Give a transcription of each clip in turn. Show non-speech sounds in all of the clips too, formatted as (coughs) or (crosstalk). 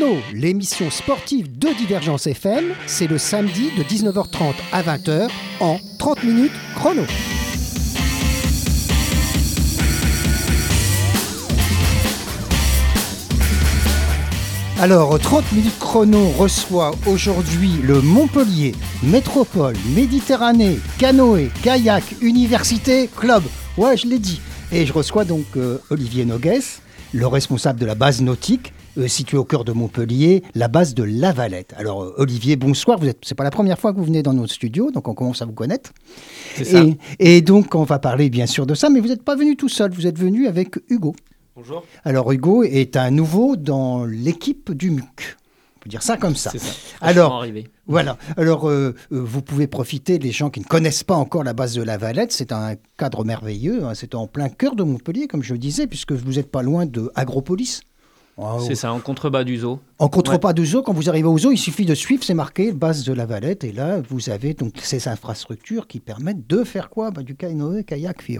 30 minutes chrono, l'émission sportive de Divergence FM, c'est le samedi de 19h30 à 20h en 30 minutes chrono. Alors, 30 minutes chrono reçoit aujourd'hui le Montpellier Métropole Méditerranée Canoë Kayak Université Club. Ouais, je l'ai dit. Et je reçois donc euh, Olivier Nogues, le responsable de la base nautique euh, située au cœur de Montpellier, la base de La Valette. Alors, euh, Olivier, bonsoir. Vous êtes, c'est pas la première fois que vous venez dans notre studio, donc on commence à vous connaître. C'est ça. Et, et donc, on va parler bien sûr de ça, mais vous n'êtes pas venu tout seul. Vous êtes venu avec Hugo. Bonjour. Alors, Hugo est un nouveau dans l'équipe du MUC. On peut dire ça comme ça. C'est ça. (laughs) Alors-. Voilà. Alors, euh, vous pouvez profiter, les gens qui ne connaissent pas encore la base de la Valette, c'est un cadre merveilleux. hein. C'est en plein cœur de Montpellier, comme je le disais, puisque vous n'êtes pas loin de Agropolis. C'est ça, en contrebas du zoo. En contrepas de zoo, quand vous arrivez au zoo, il suffit de suivre, c'est marqué base de la Valette, et là, vous avez donc ces infrastructures qui permettent de faire quoi? Bah, Du canoë, kayak, fi-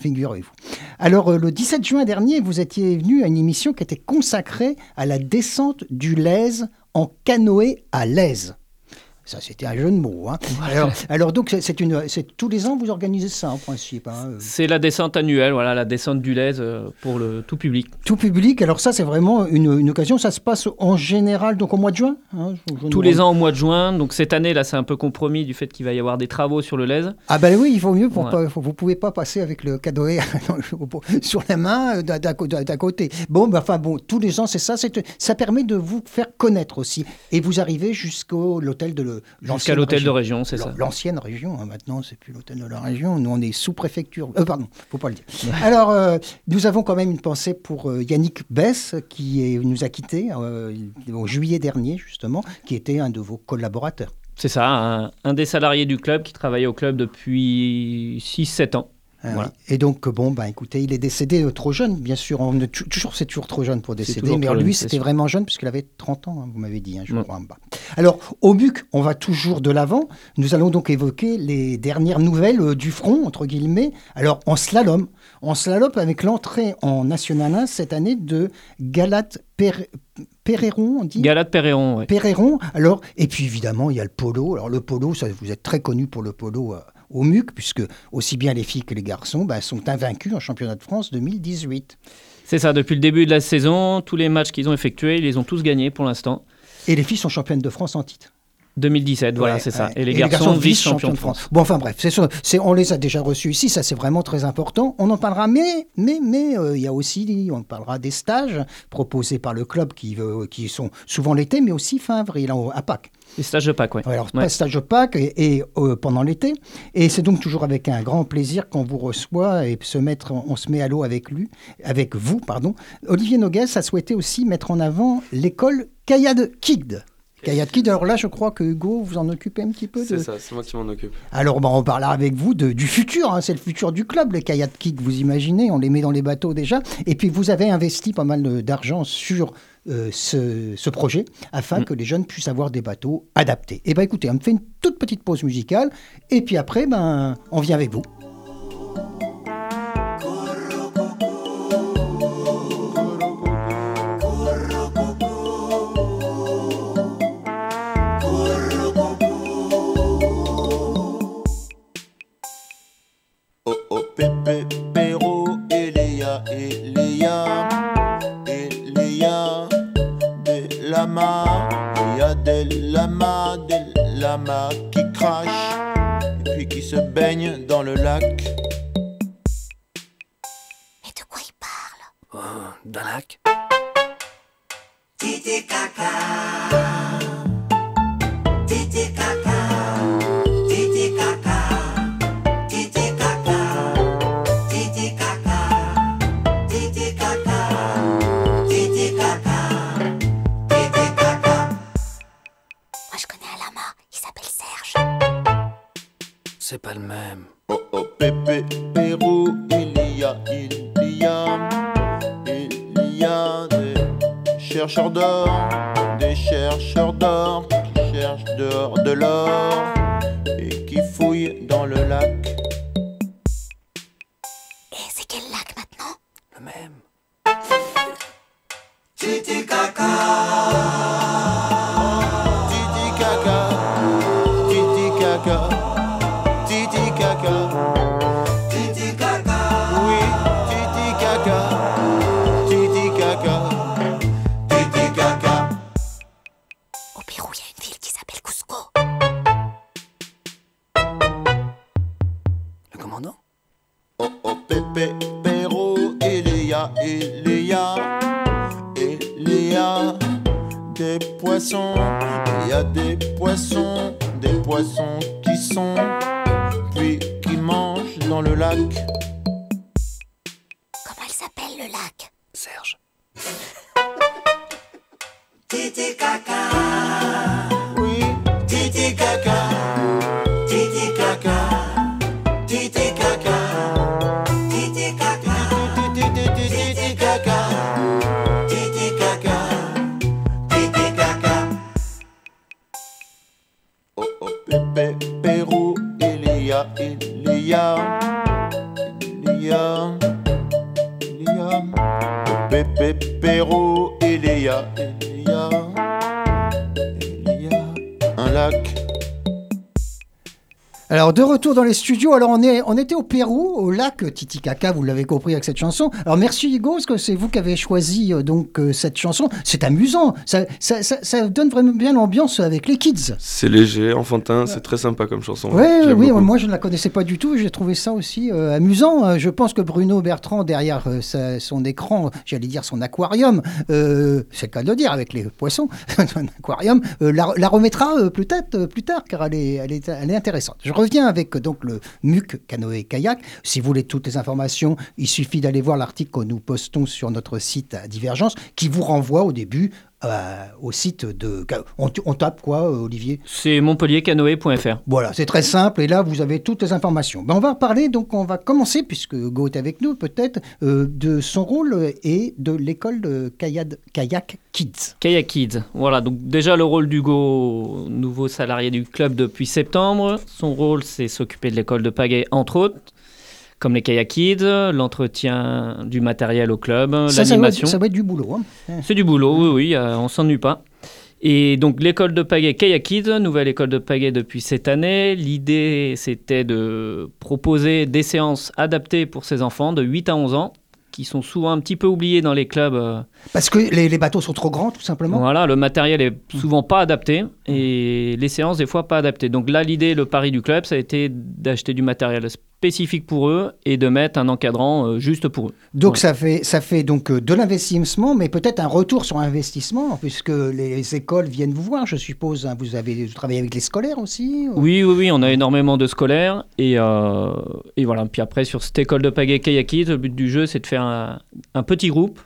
figurez-vous. Alors, euh, le 17 juin dernier, vous étiez venu à une émission qui était consacrée à la descente du Lèze en canoë à l'aise. Ça, c'était un jeu de mots. hein. Alors, alors, donc, c'est- une, c'est tous les ans, vous organisez ça en principe. hein, euh. C'est la descente annuelle, voilà, la descente du Lèze euh, pour le tout public. Tout public. Alors ça, c'est vraiment une, une occasion. Ça se passe en général, donc au mois de juin. hein, je- Tous les ans au mois de juin. Donc cette année, là, c'est un peu compromis du fait qu'il va y avoir des travaux sur le Lèze. Ah ben oui, il vaut mieux pour Ouais. pas, vous pouvez pas passer avec le canoë (laughs) sur la main euh, d'un- d'un cô- d'un côté. Bon, ben, enfin bon, tous les ans c'est ça, c'est ça permet de vous faire connaître aussi. Et vous arrivez jusqu'au l'hôtel de le- Jusqu'à l'ancienne l'hôtel de région. c'est ça. L'ancienne région, hein, maintenant c'est plus l'hôtel de la région, nous on est sous-préfecture. Euh, pardon, faut pas le dire. Alors, euh, nous avons quand même une pensée pour euh, Yannick Bess, qui est- nous a quittés euh, en juillet dernier, justement, qui était un de vos collaborateurs. C'est ça, un, un des salariés du club qui travaillait au club depuis 6-7 ans. Ah Voilà. oui. Et donc, bon, ben, écoutez, il est décédé euh, trop jeune, bien sûr. On est toujours, c'est toujours trop jeune pour décéder. Mais lui, c'était vraiment jeune, puisqu'il avait 30 ans, hein, vous m'avez dit, hein, je Ouais. crois. Bah. Alors, au MUC, on va toujours de l'avant. Nous allons donc évoquer les dernières nouvelles euh, du front, entre guillemets. Alors, en slalom. En slalom, avec l'entrée en National 1 cette année de Galat Per- Perreron, on dit? Ouais. Perreron. Alors, et puis évidemment, il y a le polo. Alors, le polo, ça, vous êtes très connu pour le polo euh, au MUC, puisque aussi bien les filles que les garçons bah, sont invaincus en championnat de France 2018. C'est ça, depuis le début de la saison, tous les matchs qu'ils ont effectués, ils les ont tous gagnés pour l'instant. Et les filles sont championnes de France en titre. 2017, voilà, Ouais, c'est ça. ouais. Et les garçons, vice-champions de France. Bon, enfin bref, c'est sûr, c'est- on les a déjà reçus ici, ça c'est vraiment très important. On en parlera, mais mais mais euh, il y a aussi, on parlera des stages proposés par le club qui, qui sont souvent l'été, mais aussi fin avril, à Pâques. Les stages de Pâques. Ouais, alors, Ouais. pas stage de Pâques et, et, euh, pendant l'été. Et c'est donc toujours avec un grand plaisir qu'on vous reçoit et se mettre, on se met à l'eau avec lui, avec vous, pardon. Olivier Nogues a souhaité aussi mettre en avant l'école Kayad Kid. Kayad Kid, alors là, je crois que Hugo, vous en occupez un petit peu. C'est De... ça, c'est moi qui m'en occupe. Alors, bah, on parlera avec vous de- du futur. hein, c'est le futur du club, les Kayad Kid, vous imaginez. On les met dans les bateaux déjà. Et puis, vous avez investi pas mal d'argent sur euh, ce, ce projet afin Mm. que les jeunes puissent avoir des bateaux adaptés. Et bien, écoutez, on me fait une toute petite pause musicale. Et puis après, ben, on vient avec vous. Pépé, Pérou, il y a, il y a, il y a des chercheurs d'or, des chercheurs d'or qui cherchent dehors de l'or. Des poissons, des poissons qui sont, puis qui mangent dans le lac. De retour dans les studios, alors on, est, on était au Pérou, au lac Titicaca, vous l'avez compris avec cette chanson. Alors, merci Hugo, parce que c'est vous qui avez choisi euh, donc euh, cette chanson. C'est amusant, ça, ça, ça, ça donne vraiment bien l'ambiance avec les kids. C'est léger, enfantin, c'est très sympa comme chanson. Oui, J'aime oui, beaucoup. moi je ne la connaissais pas du tout, j'ai trouvé ça aussi euh, amusant. Je pense que Bruno Bertrand, derrière sa- son écran, j'allais dire son aquarium, c'est le cas de le dire avec les poissons, (laughs) son aquarium, la, la remettra peut-être plus tard car elle est, elle est, elle est intéressante. Je reviens avec donc le MUC canoë kayak. Si vous voulez toutes les informations, il suffit d'aller voir l'article que nous postons sur notre site à Divergence qui vous renvoie au début euh, au site de. On, on tape quoi, euh, Olivier? C'est montpelliercanoë.fr. voilà, c'est très simple et là vous avez toutes les informations. Ben, on va parler, donc on va commencer, puisque Hugo est avec nous peut-être, euh, de son rôle et de l'école de kayak, kayak Kids. Kayak Kids. Voilà, donc déjà le rôle d'Hugo, nouveau salarié du club depuis septembre. Son rôle, c'est s'occuper de l'école de pagaie, entre autres, comme les Kayak Kids, l'entretien du matériel au club, Ça, ça, l'animation. ça va être du boulot. hein. C'est du boulot, oui, oui, euh, on s'ennuie pas. Et donc l'école de pagaie Kayak Kids, nouvelle école de pagaie depuis cette année. L'idée, c'était de proposer des séances adaptées pour ces enfants de 8 à 11 ans, qui sont souvent un petit peu oubliés dans les clubs. euh, Parce que les, les bateaux sont trop grands, tout simplement. voilà, le matériel est souvent pas adapté et les séances des fois pas adaptées. Donc là, l'idée, le pari du club, ça a été d'acheter du matériel spécifique pour eux et de mettre un encadrant euh, juste pour eux. Donc Ouais. ça fait, ça fait donc euh, de l'investissement, mais peut-être un retour sur investissement, puisque les écoles viennent vous voir, je suppose. hein. Vous avez vous travaillez avec les scolaires aussi ou- Oui, oui, oui, on a énormément de scolaires et, euh, et voilà. Puis après, sur cette école de pagaie Kayaki, le but du jeu, c'est de faire un, un petit groupe,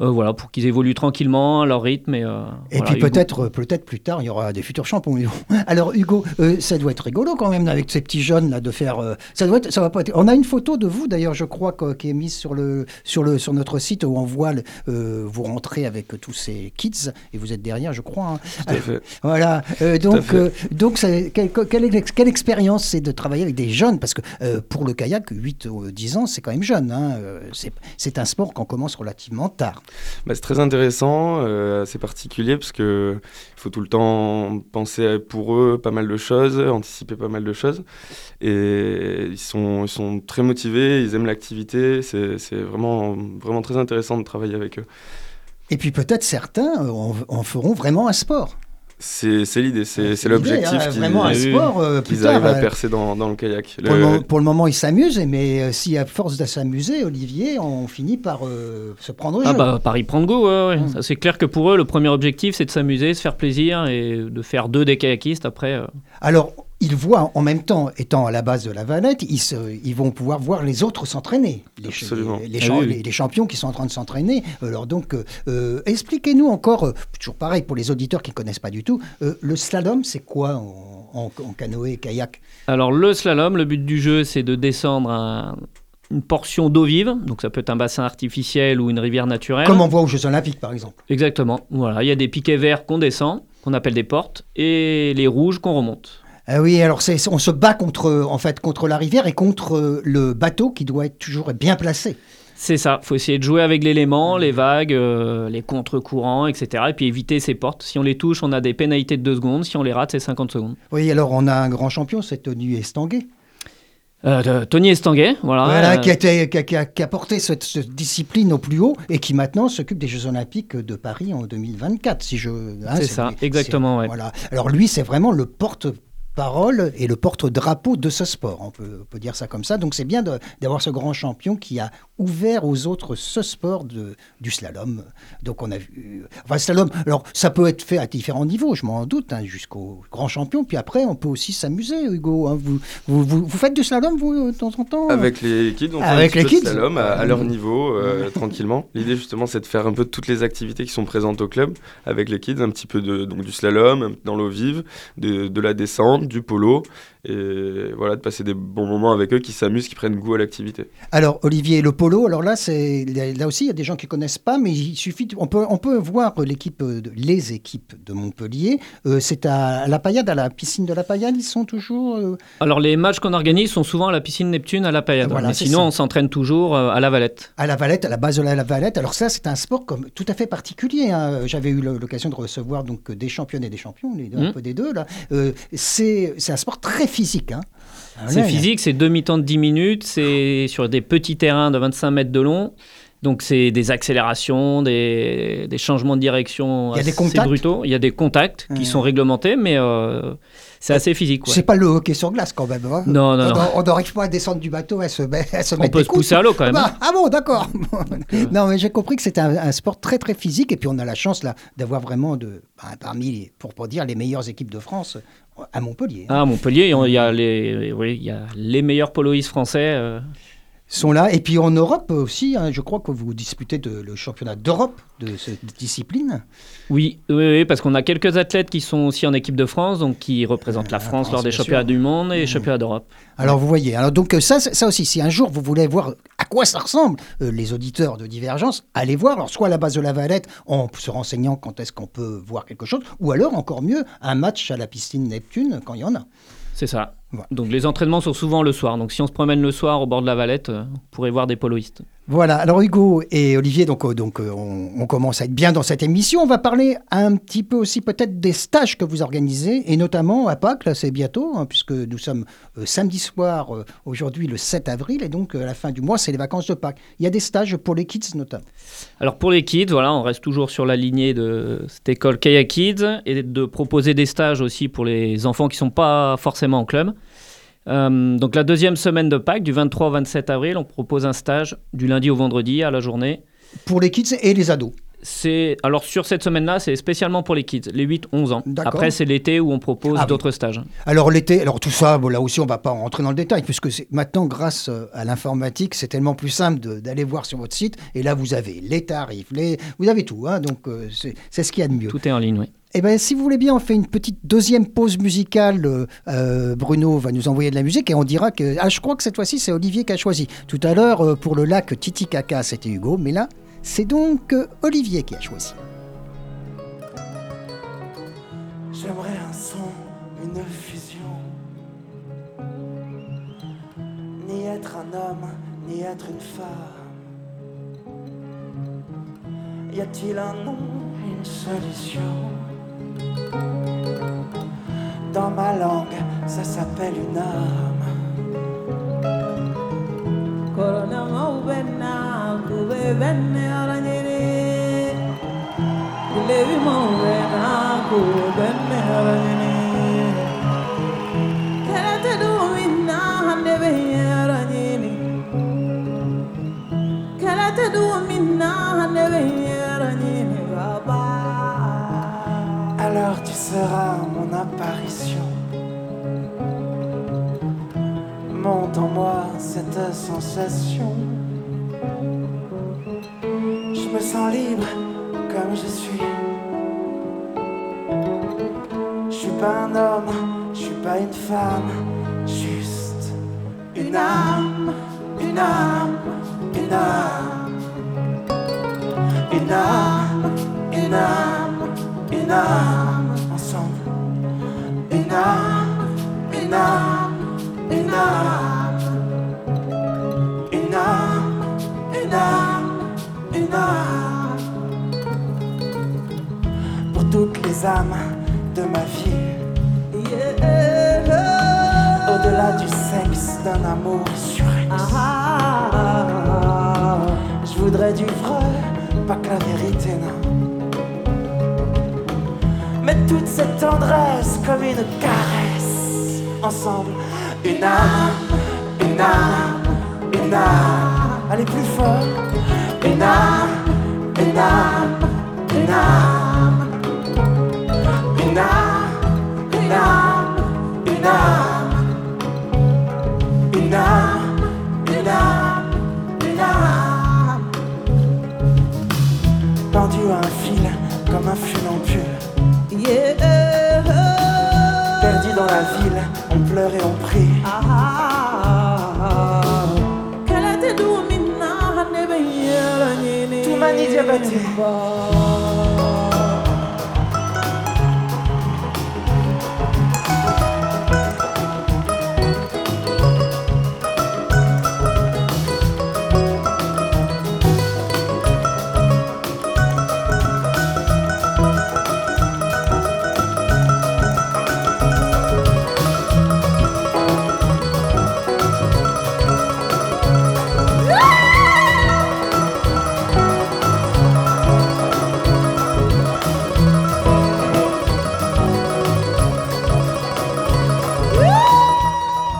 euh, voilà, pour qu'ils évoluent tranquillement à leur rythme et. euh, Et voilà, puis peut-être, euh, peut-être plus tard, il y aura des futurs champions. (laughs) Alors Hugo, euh, ça doit être rigolo quand même avec ces petits jeunes là de faire. euh, ça doit être, ça va pas être. On a une photo de vous d'ailleurs, je crois, qui est mise sur le sur le sur notre site où on voit le- euh, vous rentrer avec tous ces kids et vous êtes derrière, je crois. hein. Tout à fait. (laughs) Voilà. Euh, donc fait. euh, donc c'est- quelle, quelle, ex- quelle expérience c'est de travailler avec des jeunes? Parce que euh, pour le kayak 8 ou 10 ans c'est quand même jeune. Hein. C'est c'est un sport qu'on commence relativement tard. Bah, c'est très intéressant, euh, assez particulier parce que il faut tout le temps penser pour eux pas mal de choses, anticiper pas mal de choses. Et ils sont, très motivés, ils aiment l'activité. C'est c'est vraiment, très intéressant de travailler avec eux. Et puis peut-être certains euh, en feront vraiment un sport. C'est l'idée, c'est l'objectif hein, qu'ils vraiment un sport euh, plus qu'ils tard. arrivent à euh, percer dans, dans le kayak. Pour, le, Le- moment- pour le moment, ils s'amusent, mais euh, si à force de s'amuser, Olivier, on finit par euh, se prendre au jeu. Ah bah Paris prend de goût, ouais, ouais. Mm. C'est clair que pour eux, le premier objectif, c'est de s'amuser, se faire plaisir et de faire deux des kayakistes après. euh, Alors, ils voient en même temps, étant à la base de la Valette, ils, se- ils vont pouvoir voir les autres s'entraîner. Les, Absolument. les- les Ah champ- oui, oui. les- les champions qui sont en train de s'entraîner. Alors donc, euh, euh, expliquez-nous encore, euh, toujours pareil pour les auditeurs qui ne connaissent pas du tout, euh, le slalom, c'est quoi en, en- en canoë et kayak? Alors le slalom, le but du jeu, c'est de descendre un- une portion d'eau vive, donc ça peut être un bassin artificiel ou une rivière naturelle. Comme on voit aux Jeux Olympiques, par exemple. Exactement. Voilà, il y a des piquets verts qu'on descend, qu'on appelle des portes, et les rouges qu'on remonte. Ah oui, alors c'est, on se bat contre, en fait, contre la rivière et contre euh, le bateau qui doit être toujours bien placé. C'est ça, faut essayer de jouer avec l'élément, les vagues, euh, les contre-courants, etc. Et puis éviter ces portes. Si on les touche, on a des pénalités de 2 secondes. Si on les rate, c'est 50 secondes. Oui, alors on a un grand champion, c'est Tony Estanguet. Euh, Tony Estanguet, voilà. Voilà, qui, a été- qui a- qui a- qui a porté cette, cette discipline au plus haut et qui maintenant s'occupe des Jeux Olympiques de Paris en 2024. Si je, hein, C'est ça, exactement, ouais. Voilà. Alors lui, c'est vraiment le porte-parole et le porte-drapeau de ce sport. On peut, dire ça comme ça. Donc c'est bien d'avoir ce grand champion qui a ouvert aux autres ce sport de, du slalom. Donc on a vu, enfin slalom. Alors ça peut être fait à différents niveaux, je m'en doute, hein, jusqu'au grand champion. Puis après, on peut aussi s'amuser, Hugo. hein. Vous, vous, vous, vous faites du slalom vous de temps en temps? Avec les kids, on fait Avec un petit les kids. slalom à, à leur niveau, euh, (laughs) tranquillement. L'idée justement, c'est de faire un peu toutes les activités qui sont présentes au club avec les kids, un petit peu de, donc, du slalom dans l'eau vive, de, de la descente, du polo, et voilà, de passer des bons moments avec eux qui s'amusent, qui prennent goût à l'activité. Alors, Olivier, le polo, alors là, c'est là aussi, il y a des gens qui connaissent pas, mais il suffit, on peut, on peut voir l'équipe, de- les équipes de Montpellier. Euh, c'est à la Paillade, à la piscine de la Paillade, ils sont toujours. euh, Alors les matchs qu'on organise sont souvent à la piscine Neptune à la Payade. Voilà, Mais sinon, ça. on s'entraîne toujours euh, à la Valette. à la Valette, à la base de la, la Valette. Alors ça, c'est un sport comme tout à fait particulier. hein. J'avais eu l'occasion de recevoir donc des championnes et des champions, les deux, un Mhm. peu des deux là. Euh, c'est c'est un sport très physique. Hein. Ah, C'est physique, c'est demi-temps de 10 minutes, c'est sur des petits terrains de 25 mètres de long. Donc c'est des accélérations, des, des changements de direction Il y a des assez contacts brutaux. Il y a des contacts qui sont réglementés, mais euh, c'est assez physique. ouais. C'est pas le hockey sur glace quand même. hein. Non, non, on non. on n'arrive pas à descendre du bateau, à se, met- à se On peut se pousser à l'eau quand même. hein. Ah, bah, ah bon, d'accord. (laughs) (laughs) non, mais j'ai compris que c'était un, un sport très très physique et puis on a la chance là d'avoir vraiment de bah, parmi les, pour pour dire les meilleures équipes de France à Montpellier. Ah, à Montpellier, il y a les, oui, il y a les meilleurs poloistes français. euh, sont là et puis en Europe aussi. hein, je crois que vous disputez de- le championnat d'Europe de cette discipline. Oui, oui, oui, parce qu'on a quelques athlètes qui sont aussi en équipe de France, donc qui représentent la la France France, lors des championnats sûr. du monde et Mmh. championnats d'Europe. Alors vous voyez. Alors donc ça, ça aussi, si un jour vous voulez voir à quoi ça ressemble, euh, les auditeurs de Divergence, allez voir. Alors soit à la base de la Valette, en se renseignant quand est-ce qu'on peut voir quelque chose, ou alors encore mieux, un match à la piscine Neptune quand il y en a. C'est ça. Donc les entraînements sont souvent le soir. Donc si on se promène le soir au bord de la Valette, euh, on pourrait voir des poloistes. Voilà, alors Hugo et Olivier, donc, euh, euh, on, commence à être bien dans cette émission. On va parler un petit peu aussi peut-être des stages que vous organisez, et notamment à Pâques, là c'est bientôt, hein, puisque nous sommes euh, samedi soir, aujourd'hui le 7 avril, et donc à la fin du mois c'est les vacances de Pâques. Il y a des stages pour les kids notamment. Alors pour les kids, voilà, on reste toujours sur la lignée de cette école Kayak Kids et de proposer des stages aussi pour les enfants qui ne sont pas forcément en club. Euh, donc la deuxième semaine de Pâques, du 23 au 27 avril, on propose un stage du lundi au vendredi à la journée. Pour les kids et les ados. C'est alors sur cette semaine-là, c'est spécialement pour les kids, les 8-11 ans. Après, c'est l'été où on propose Ah oui. d'autres stages. Alors l'été, alors tout ça, bon, là aussi on va pas rentrer dans le détail, puisque c'est- maintenant grâce euh, à l'informatique, c'est tellement plus simple d'aller voir sur votre site, et là vous avez les tarifs, les, vous avez tout, hein, donc euh, c'est ce qu'il y a de mieux. Tout est en ligne, oui. Eh bien, si vous voulez bien, on fait une petite deuxième pause musicale. Euh, Bruno va nous envoyer de la musique et on dira que. Ah, je crois que cette fois-ci, c'est Olivier qui a choisi. Tout à l'heure, pour le lac Titicaca, c'était Hugo, mais là, c'est donc Olivier qui a choisi. J'aimerais un son, une fusion. Ni être un homme, ni être une femme. Y a-t-il un nom, une solution Dans ma langue, ça s'appelle une âme. Kubebene aranyere Kulevi maubena kubebene aranyere Kerete duwina handebe aranyere Kerete duwina handebe aranyere Baba Alors tu seras mon apparition. Monte en moi cette sensation. Libre comme je suis. Je suis pas un homme, je suis pas une femme, juste une âme, une âme, une âme. Une âme, une âme, une âme, ensemble. Une âme, une âme, une âme. Une âme, une âme. Sésame de ma vie. Yeah. Au-delà du sexe, d'un amour surex. Ah. Je voudrais du vrai, pas que la vérité, non. Mais toute cette tendresse comme une caresse. Ensemble, une âme, une âme, une âme. Allez plus fort. Une âme, une âme, une âme. Une âme, une âme, une âme. Une âme, une âme, une âme. Pendu à un fil comme un funambule. Yeah. Perdu dans la ville, on pleure et on prie. Ah. Du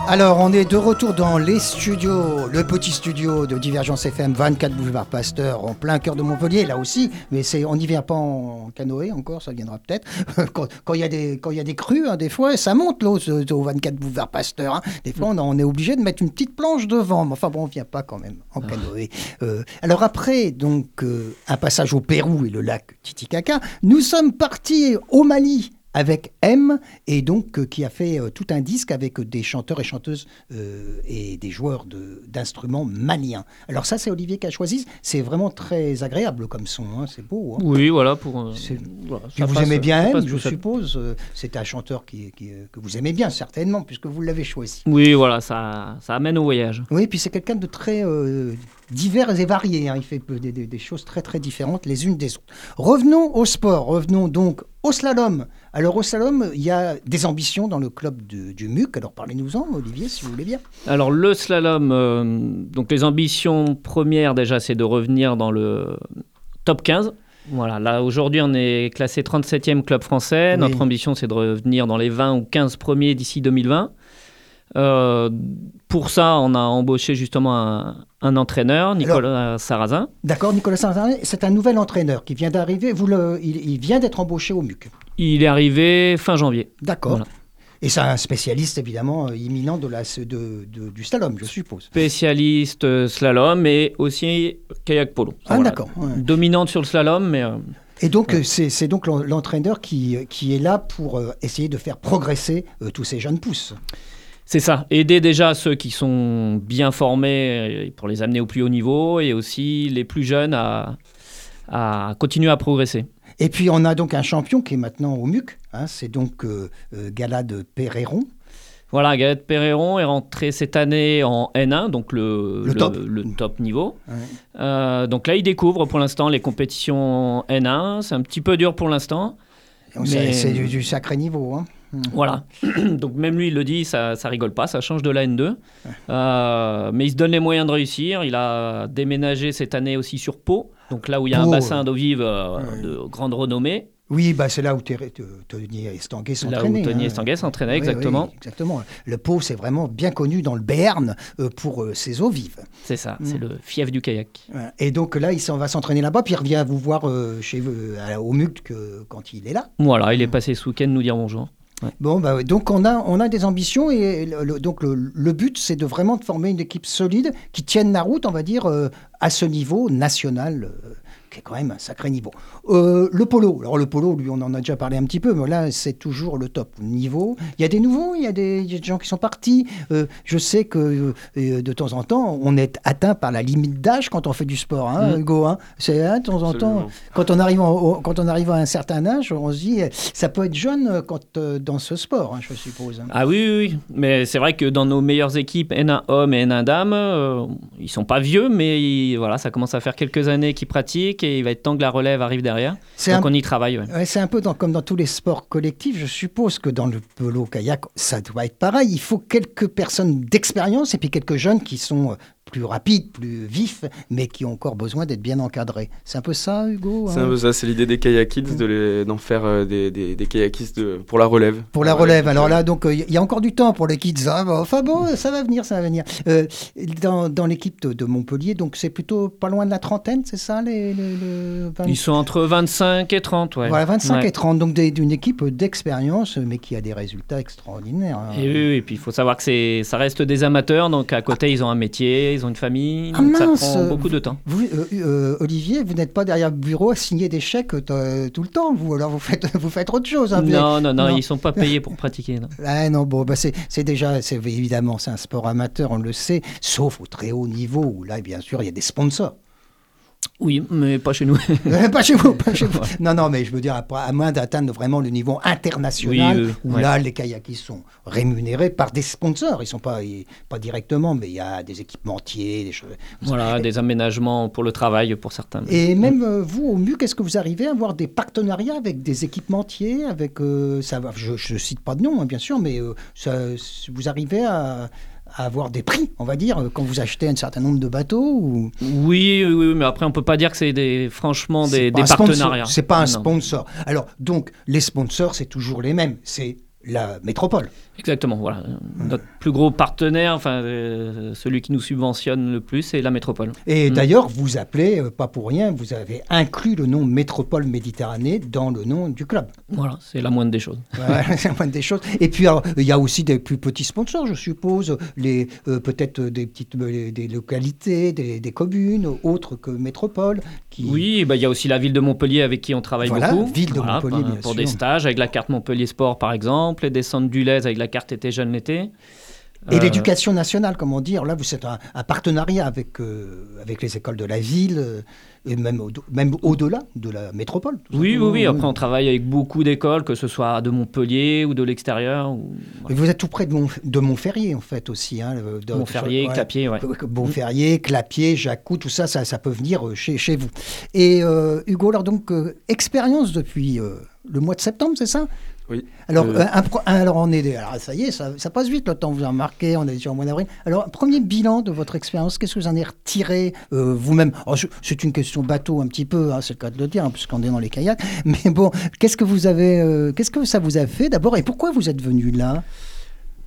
Alors, on est de retour dans les studios, le petit studio de Divergence FM, 24 boulevard Pasteur, en plein cœur de Montpellier, là aussi. Mais c'est, on n'y vient pas en canoë encore, ça viendra peut-être. (laughs) Quand quand il y a des, quand il y a des crues, hein, des fois, ça monte l'eau au 24 boulevard Pasteur. hein. Des fois, on, on est obligé de mettre une petite planche devant. Mais enfin bon, on vient pas quand même en canoë. Euh, alors après, donc, euh, un passage au Pérou et le lac Titicaca, nous sommes partis au Mali avec M, et donc euh, qui a fait euh, tout un disque avec euh, des chanteurs et chanteuses et des joueurs de- d'instruments maliens. Alors ça, c'est Olivier qui a choisi. C'est vraiment très agréable comme son, hein, c'est beau. hein. Oui, voilà. Pour, voilà, ça vous passe- aimez bien M, passe je suppose. C'est un chanteur qui, qui, que vous aimez bien, certainement, puisque vous l'avez choisi. Oui, voilà, ça, ça amène au voyage. Oui, puis c'est quelqu'un de très divers et varié. hein. Il fait des, des- des choses très très différentes les unes des autres. Revenons au sport. Revenons donc au slalom. Alors au slalom, il y a des ambitions dans le club de- du MUC. Alors parlez-nous-en, Olivier, si vous voulez bien. Alors le slalom, euh, donc les ambitions premières déjà, c'est de revenir dans le top 15. Voilà, là aujourd'hui on est classé 37e club français. Oui. Notre ambition c'est de revenir dans les 20 ou 15 premiers d'ici 2020. Euh, pour ça, on a embauché justement un, un entraîneur, Nicolas Sarrazin. D'accord, Nicolas Saint-Jean, c'est un nouvel entraîneur qui vient d'arriver. Vous le, il, il vient d'être embauché au MUC. Il est arrivé fin janvier. D'accord. Voilà. Et c'est un spécialiste évidemment euh, imminent de la, de, de- du slalom, je suppose. Spécialiste euh, slalom et aussi kayak polo. Ah Voilà. d'accord. ouais. Dominante sur le slalom, mais euh, Et donc, c'est donc l'en- l'entraîneur qui, qui est là pour essayer de faire progresser tous ces jeunes pousses. C'est ça, aider déjà ceux qui sont bien formés euh, pour les amener au plus haut niveau et aussi les plus jeunes à, à continuer à progresser. Et puis, on a donc un champion qui est maintenant au MUC. hein, c'est donc euh, euh, Galade Perreron. Voilà, Galette Perreron est rentré cette année en N1, donc le, Le top. le top niveau. Ouais. Euh, donc là, il découvre pour l'instant les compétitions N1. C'est un petit peu dur pour l'instant. Mais- C'est du, du sacré niveau. hein. Voilà. (clears throat) Donc même lui, il le dit, ça, ça rigole pas, ça change de la N2. Euh, mais il se donne les moyens de réussir. Il a déménagé cette année aussi sur Pau, donc là où il y a Pau, un bassin d'eau vive euh, Ouais. de grande renommée. Oui, bah, c'est là où Thé- Tony Estanguet Là s'entraînait. où Tony hein. Estanguet s'entraînait, Oui, exactement. oui, exactement. Le Pau, c'est vraiment bien connu dans le Béarn euh, pour euh, ses eaux vives. C'est ça, Mm. c'est le fief du kayak. Et donc là, il s'en va s'entraîner là-bas, puis il revient vous voir euh, chez vous, à- au MUC quand il est là. Voilà, il est passé ce week-end nous dire bonjour. Bon, bah, donc on a, des ambitions et le, donc le, but, c'est de vraiment de former une équipe solide qui tienne la route, on va dire, euh, à ce niveau national, euh, qui est quand même un sacré niveau. Euh, le polo, alors le polo, lui, on en a déjà parlé un petit peu, mais là, c'est toujours le top niveau. Il y a des nouveaux, il y a des, il y a des gens qui sont partis. Euh, je sais que euh, de temps en temps, on est atteint par la limite d'âge quand on fait du sport, hein, Mm. Hugo. hein. c'est hein, de temps en temps. Quand on, arrive en- au- quand on arrive à un certain âge, on se dit, eh, ça peut être jeune quand, dans ce sport, hein, je suppose. Ah oui, oui, oui. mais c'est vrai que dans nos meilleures équipes, N1 hommes et N1 dames, euh, ils sont pas vieux, mais ils- voilà, ça commence à faire quelques années qu'ils pratiquent. Et il va être temps que la relève arrive derrière. C'est Donc un- on y travaille. ouais. Ouais, c'est un peu dans- comme dans tous les sports collectifs. Je suppose que dans le polo kayak, ça doit être pareil. Il faut quelques personnes d'expérience et puis quelques jeunes qui sont euh, plus rapides, plus vifs, mais qui ont encore besoin d'être bien encadrés. C'est un peu ça, Hugo C'est hein un peu ça, c'est l'idée des kayak kids de les- d'en faire euh, des, des, des kayakistes de- pour la relève. Pour la relève. Alors là, donc, il y a encore du temps pour les kids. hein. Bon, Enfin bon, ça va venir, ça va venir. Euh, dans dans l'équipe de, de Montpellier, donc c'est plutôt pas loin de la trentaine, c'est ça les, les- le 20 Ils sont entre 25 et 30. Ouais. Voilà, 25 Ouais. et 30, donc d'une équipe d'expérience, mais qui a des résultats extraordinaires. hein. Et oui, oui, et puis il faut savoir que c'est, ça reste des amateurs, donc à côté ils ont un métier, ils ont une famille, Ah donc ça prend beaucoup de temps. Vous, euh, euh, Olivier, vous n'êtes pas derrière le bureau à signer des chèques euh, tout le temps, vous alors vous faites, (laughs) vous faites autre chose. hein. Non, non, non, non. ils sont pas payés pour pratiquer. non. (laughs) Ah non, bon, bah c'est déjà, évidemment, c'est un sport amateur, on le sait, sauf au très haut niveau, où là, bien sûr, il y a des sponsors. Oui, mais pas chez nous. (laughs) Euh, pas chez vous, pas chez vous. (laughs) Non, non, mais je veux dire, à, moins d'atteindre vraiment le niveau international, Oui, oui, où ouais. là, les kayakis sont rémunérés par des sponsors. Ils sont pas, pas directement, mais il y a des équipementiers, des choses. voilà, des aménagements pour le travail pour certains. Et même euh, vous, au MUC, est-ce que vous arrivez à avoir des partenariats avec des équipementiers avec, euh, ça Je ne cite pas de nom, hein, bien sûr, mais euh, ça- vous arrivez à, à avoir des prix, on va dire, quand vous achetez un certain nombre de bateaux ou... Oui, oui, oui, mais après on peut pas dire que c'est des, franchement des, partenariats. C'est pas un Non. sponsor. Alors, donc, les sponsors, c'est toujours les mêmes. C'est la métropole. Exactement, voilà. Notre plus gros partenaire, enfin euh, celui qui nous subventionne le plus, c'est la métropole. Et Mm. d'ailleurs, vous appelez, euh, pas pour rien, vous avez inclus le nom Métropole Méditerranée dans le nom du club. Voilà, c'est la moindre des choses. (laughs) Voilà, c'est la moindre des choses. Et puis, il y a aussi des plus petits sponsors, je suppose, les euh, peut-être des petites des localités, des, des communes, autres que Métropole. Qui... Oui, bah, il y a aussi la ville de Montpellier avec qui on travaille Voilà, beaucoup. ville de Montpellier, pour, bien pour sûr. des stages avec la carte Montpellier Sport par exemple, les descentes du Lez avec la carte été jeune l'été. Et Euh, l'éducation nationale, comment dire, là, vous êtes un, un partenariat avec, euh, avec les écoles de la ville, euh, et même, au- même au-delà de la métropole. Oui, oui, oui. Après, on travaille avec beaucoup d'écoles, que ce soit de Montpellier ou de l'extérieur. Ou... Vous êtes tout près de, Mont, de Montferrier, en fait, aussi. Hein, de- Montferrier, ouais. Clapier, ouais. Montferrier, Clapier, Jacou, tout ça, ça, ça peut venir chez, chez vous. Et euh, Hugo, alors donc, expérience depuis le mois de septembre, c'est ça? Oui. Alors, Euh, un pro- un- alors, on est, alors, ça y est, ça, ça passe vite le temps, vous avez remarqué, on est déjà au mois d'avril. Alors, premier bilan de votre expérience, qu'est-ce que vous en avez retiré euh, vous-même? Je- C'est une question bateau un petit peu, hein, c'est le cas de le dire, hein, puisqu'on est dans les kayaks. (laughs) Mais bon, qu'est-ce que vous avez, euh, qu'est-ce que ça vous a fait d'abord et pourquoi vous êtes venu là?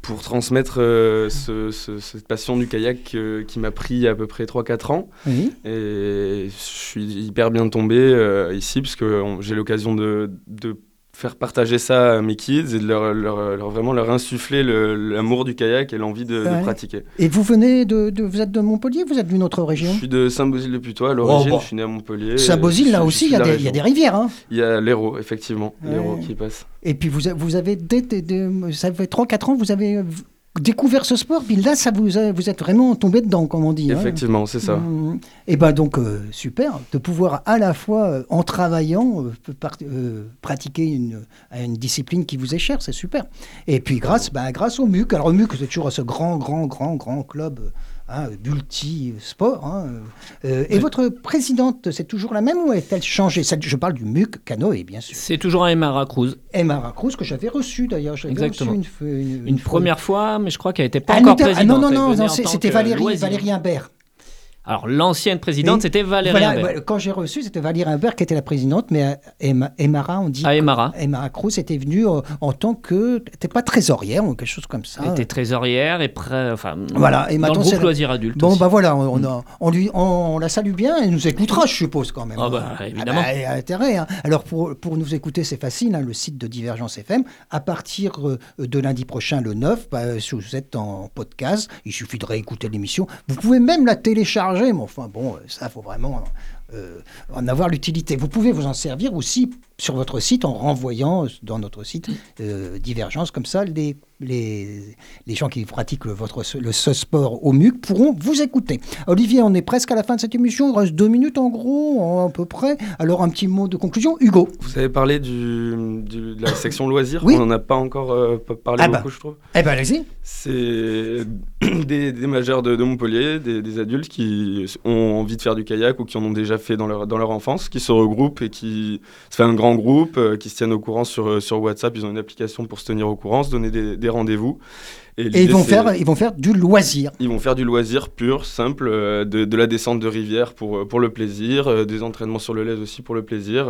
Pour transmettre euh, ce- ce- cette passion du kayak euh, qui m'a pris à peu près 3-4 ans. Oui. Et je suis hyper bien tombé euh, ici parce que j'ai l'occasion de, de faire partager ça à mes kids et de leur, leur- leur- vraiment leur insuffler le- l'amour du kayak et l'envie de, de Ouais. pratiquer. Et vous venez de, de- vous êtes de Montpellier, vous êtes d'une autre Je région suis de Saint-Bosile-de-Putois à l'origine, Oh, bah. je suis né à Montpellier. Saint-Bosile, là Je- je aussi, il y, a des- il y a des rivières. Hein. Il y a l'Hérault, effectivement, Ouais. l'Hérault qui passe. Et puis vous, vous avez, dès, dès- dès- ça fait 3-4 ans, vous avez découvert ce sport, puis là, ça vous, a- vous êtes vraiment tombé dedans, comme on dit. hein. Effectivement, c'est ça. Et ben donc, euh, super, de pouvoir à la fois, euh, en travaillant, euh, pratiquer une, une discipline qui vous est chère, c'est super. Et puis grâce, ben, grâce au MUC, alors au MUC, c'est toujours ce grand, grand, grand, grand club hein, multi-sport. hein, euh, et votre présidente, c'est toujours la même ou est-elle changée? Je parle du MUC canoë, bien sûr. C'est toujours un Emma Cruz. Emma Cruz, que j'avais reçu d'ailleurs. Exactement. reçu une, première fois, mais je crois qu'elle n'était pas Ah, encore n'était- ah, présidente. non, non, non, non, c'était Valérie. Valérie Imbert. Alors, l'ancienne présidente, Oui. c'était Valérie Voilà, Imbert. quand j'ai reçu, c'était Valérie Imbert qui était la présidente, mais euh, Emma, Emara, on dit. Ah, Emara. Emma Cruz était venue euh, en tant que. n'était pas trésorière ou quelque chose comme ça. Elle était trésorière et près, enfin, Voilà, et dans le groupe la- loisirs adultes. Bon, aussi. bah voilà, on, on lui, on, la salue bien, elle nous écoutera, je suppose, quand même. Ah bah, évidemment. bah, elle a intérêt. hein. Alors, pour, pour nous écouter, c'est facile, hein, le site de Divergence FM. À partir euh, de lundi prochain, le 9, bah, si vous êtes en podcast, il suffit de réécouter l'émission. Vous pouvez même la télécharger, mais enfin, bon, euh, ça, faut vraiment euh, en avoir l'utilité. Vous pouvez vous en servir aussi sur votre site en renvoyant euh, dans notre site Divergence, comme ça, les les, les gens qui pratiquent votre, le ce sport au MUC pourront vous écouter. Olivier, on est presque à la fin de cette émission. Il reste deux minutes en gros, à peu près. Alors, un petit mot de conclusion. Hugo. Vous avez parlé du, du- de la section loisirs. Oui. On n'en a pas encore euh, parlé Ah bah. beaucoup, je trouve. Eh ben, allez-y. C'est (coughs) des, des majeurs de, de Montpellier, des, des adultes qui ont envie de faire du kayak ou qui en ont déjà fait dans leur, dans leur enfance, qui se regroupent et qui se fait un grand groupe, euh, qui se tiennent au courant sur, euh, sur WhatsApp. Ils ont une application pour se tenir au courant, se donner des, des rendez-vous. Et ils vont, faire, ils vont faire du loisir. ils vont faire du loisir pur, simple, euh, de, de la descente de rivière pour, euh, pour le plaisir, euh, des entraînements sur le lait aussi pour le plaisir.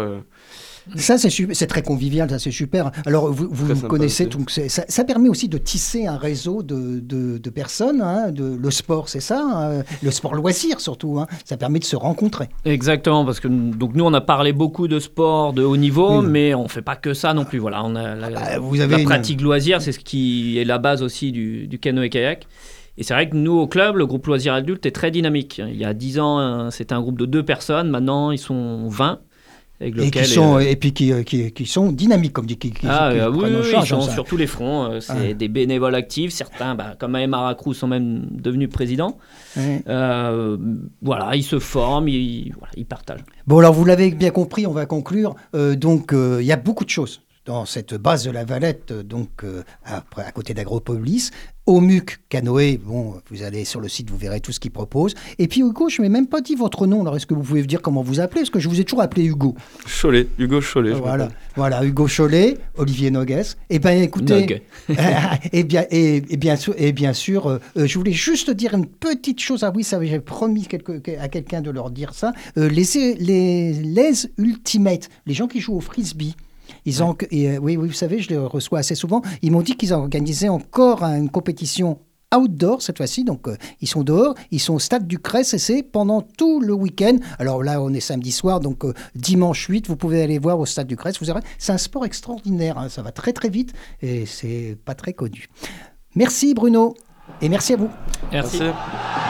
Ça, c'est très convivial, ça, c'est super. Alors, vous, vous connaissez, donc ça, ça permet aussi de tisser un réseau de, de- de personnes. hein, de, le sport, c'est ça, hein, le sport loisir surtout. hein, ça permet de se rencontrer. Exactement, parce que donc nous on a parlé beaucoup de sport de haut niveau, Oui. mais on fait pas que ça non plus. Voilà, on a la, Bah, vous avez la une- pratique loisir, c'est ce qui est la base aussi du, du canoë-kayak. Et c'est vrai que nous au club, le groupe loisir adulte est très dynamique. Il y a 10 ans, c'était un groupe de deux personnes, maintenant ils sont 20. Avec Et, qui sont, euh, et puis qui, euh, qui, qui sont dynamiques, comme dit, qui, ah, qui euh, oui, oui, charge, ils sont hein, ça. sur tous les fronts. euh, c'est des bénévoles actifs. Certains, bah, comme Aymar Acrou, sont même devenus présidents. Euh, voilà, ils se forment, ils, voilà, ils partagent. Bon, alors vous l'avez bien compris, on va conclure. Donc, il y a beaucoup de choses dans cette base de la Valette, donc euh, à côté d'Agropolis. Au MUC Canoë, bon, vous allez sur le site, vous verrez tout ce qu'ils proposent. Et puis, Hugo, je ne m'ai même pas dit votre nom. Alors, est-ce que vous pouvez me dire comment vous appelez? Parce que je vous ai toujours appelé Hugo. Cholet, Hugo Cholet. Voilà, voilà, Hugo Cholet, Olivier Nogues. (laughs) Eh bien, écoutez, Nog. et, bien, et, et bien sûr, et bien sûr euh, je voulais juste dire une petite chose. Ah oui, ça, j'ai promis quelque- à quelqu'un de leur dire ça. Euh, les, les, les Ultimates, les gens qui jouent au frisbee. Ils ont, et, euh, oui, oui, vous savez, je les reçois assez souvent. Ils m'ont dit qu'ils organisaient encore une compétition outdoor cette fois-ci. Donc, euh, ils sont dehors, ils sont au stade du Crès et c'est pendant tout le week-end. Alors là, on est samedi soir, donc euh, dimanche 8, vous pouvez aller voir au stade du Crès. Vous verrez, c'est un sport extraordinaire. hein. Ça va très très vite et c'est pas très connu. Merci Bruno et merci à vous. Merci. Merci.